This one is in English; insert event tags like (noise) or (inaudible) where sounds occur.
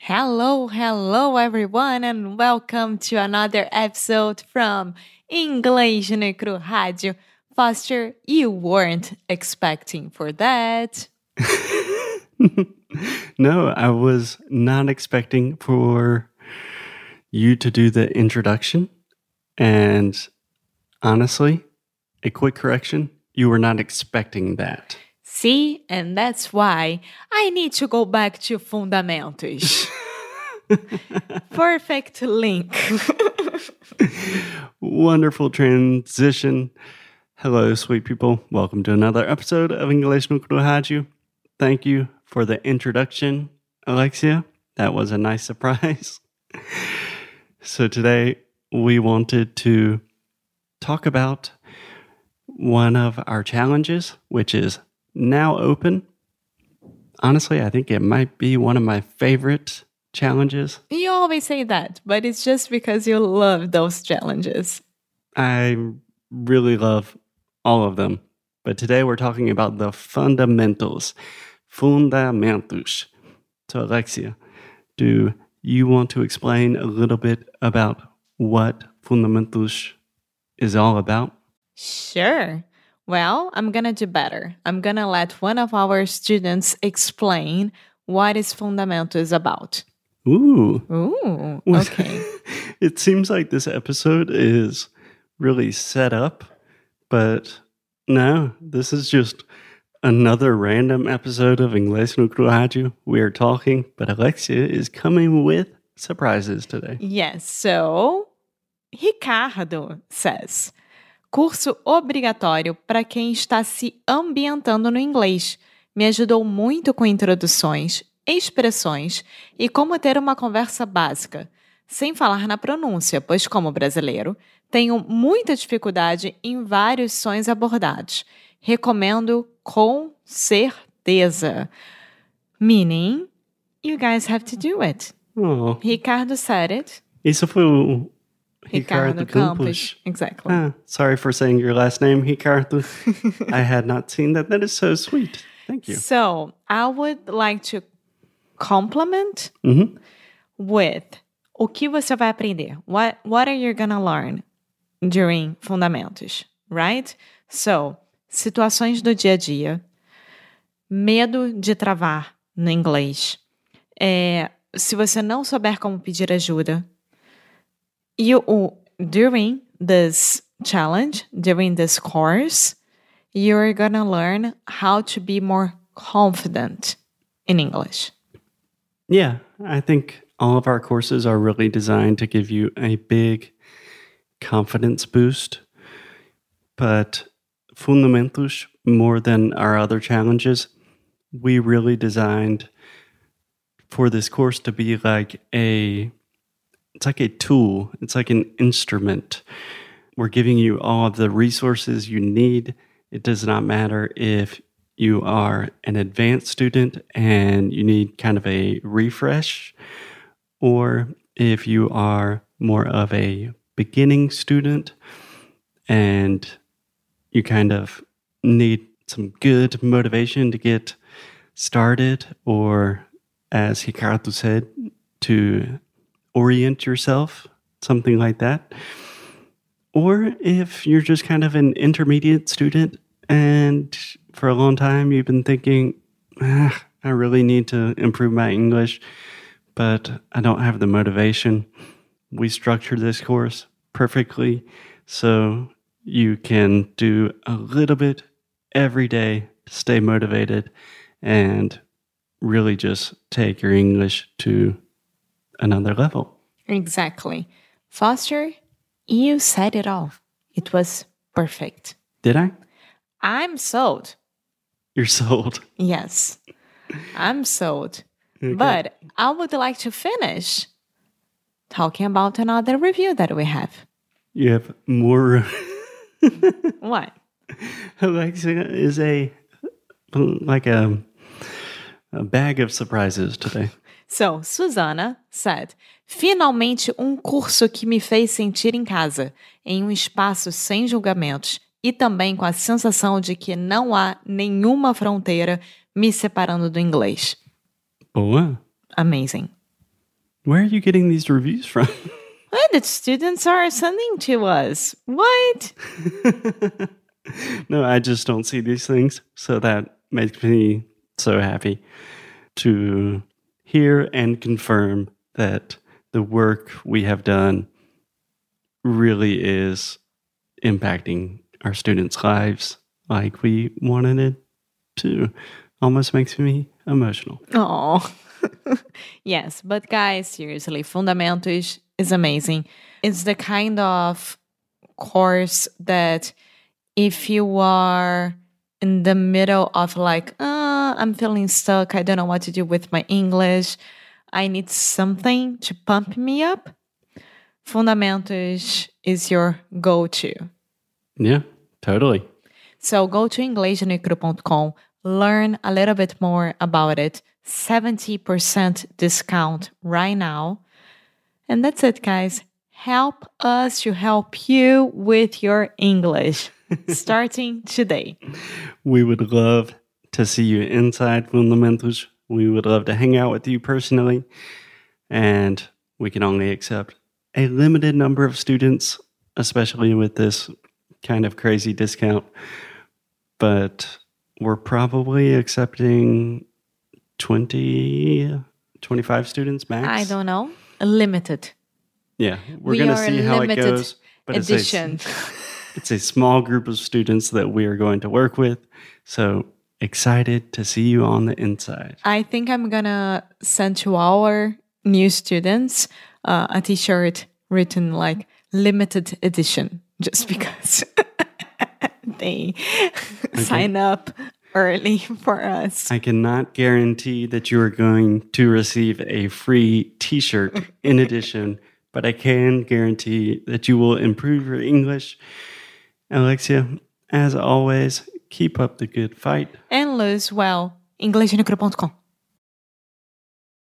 Hello, hello everyone, and welcome to another episode from English no Cru Rádio. Foster, you weren't expecting for that. (laughs) no, I was not expecting for you to do the introduction. And honestly, a quick correction you were not expecting that. See, and that's why I need to go back to fundamentals. (laughs) Perfect link. (laughs) Wonderful transition. Hello, sweet people. Welcome to another episode of English no Rádio. Thank you for the introduction, Alexia. That was a nice surprise. (laughs) so, today we wanted to talk about one of our challenges, which is now open. Honestly, I think it might be one of my favorite challenges. You always say that, but it's just because you love those challenges. I really love all of them. But today we're talking about the fundamentals. Fundamentos. So, Alexia, do you want to explain a little bit about what fundamentals is all about? Sure. Well, I'm going to do better. I'm going to let one of our students explain what is Fundamentos is about. Ooh. Ooh. Okay. (laughs) it seems like this episode is really set up, but no, this is just another random episode of Inglês no Rádio. We are talking, but Alexia is coming with surprises today. Yes. So, Ricardo says, Curso obrigatório para quem está se ambientando no inglês. Me ajudou muito com introduções, expressões e como ter uma conversa básica, sem falar na pronúncia, pois, como brasileiro, tenho muita dificuldade em vários sons abordados. Recomendo com certeza. Meaning, you guys have to do it. Oh, Ricardo said it. isso foi o Ricardo Campos. Exactly. Ah, sorry for saying your last name, Ricardo. (laughs) I had not seen that. That is so sweet. Thank you. So I would like to complement Mhm. with o que você vai aprender. What what are you gonna learn during fundamentos, right? So, situações do dia a dia, medo de travar no inglês. É, se você não souber como pedir ajuda, you during this challenge, during this course, you're gonna learn how to be more confident in English. Yeah, I think all of our courses are really designed to give you a big confidence boost. But Fundamentos, more than our other challenges, we really designed for this course to be like a it's like a tool, it's like an instrument. We're giving you all of the resources you need. It does not matter if you are an advanced student and you need kind of a refresh, or if you are more of a beginning student and you kind of need some good motivation to get started, or as Ricardo said, to orient yourself, something like that. Or if you're just kind of an intermediate student and for a long time you've been thinking, ah, I really need to improve my English, but I don't have the motivation. We structured this course perfectly so you can do a little bit every day to stay motivated and really just take your English to another level. Exactly. Foster, you said it all. It was perfect. Did I? I'm sold. You're sold. (laughs) Yes, I'm sold. Okay. But I would like to finish talking about another review that we have. You have more. (laughs) What? Alexia is a like a a bag of surprises today. So, Susana said, finalmente um curso que me fez sentir em casa, em um espaço sem julgamentos e também com a sensação de que não há nenhuma fronteira me separando do inglês. Boa. Amazing. Where are you getting these reviews from? (laughs) What the students are sending to us? What? (laughs) no, I just don't see these things. So that makes me so happy to hear and confirm that the work we have done really is impacting our students' lives like we wanted it to. Almost makes me emotional. Oh, (laughs) yes. But guys, seriously, Fundamentos is amazing. It's the kind of course that if you are in the middle of like, uh, I'm feeling stuck, I don't know what to do with my English, I need something to pump me up, Fundamentos is your go to. Yeah, totally. So go to inglesnecro.com, learn a little bit more about it. 70% discount right now. And that's it, guys. Help us to help you with your English (laughs) starting today. We would love to see you inside Fundamentos. We would love to hang out with you personally. And we can only accept a limited number of students, especially with this kind of crazy discount. But we're probably accepting 20, 25 students max. I don't know. Limited. Yeah, we're We going to see how it limited goes. But it's a, Edition. (laughs) it's a small group of students that we are going to work with. So excited to see you on the inside. I think I'm gonna send to our new students uh, a T-shirt written like limited edition, just because (laughs) they sign up early for us. I cannot guarantee that you are going to receive a free t shirt in (laughs) addition, but I can guarantee that you will improve your English. Alexia, as always, keep up the good fight. And lose well. EnglishNecro.com.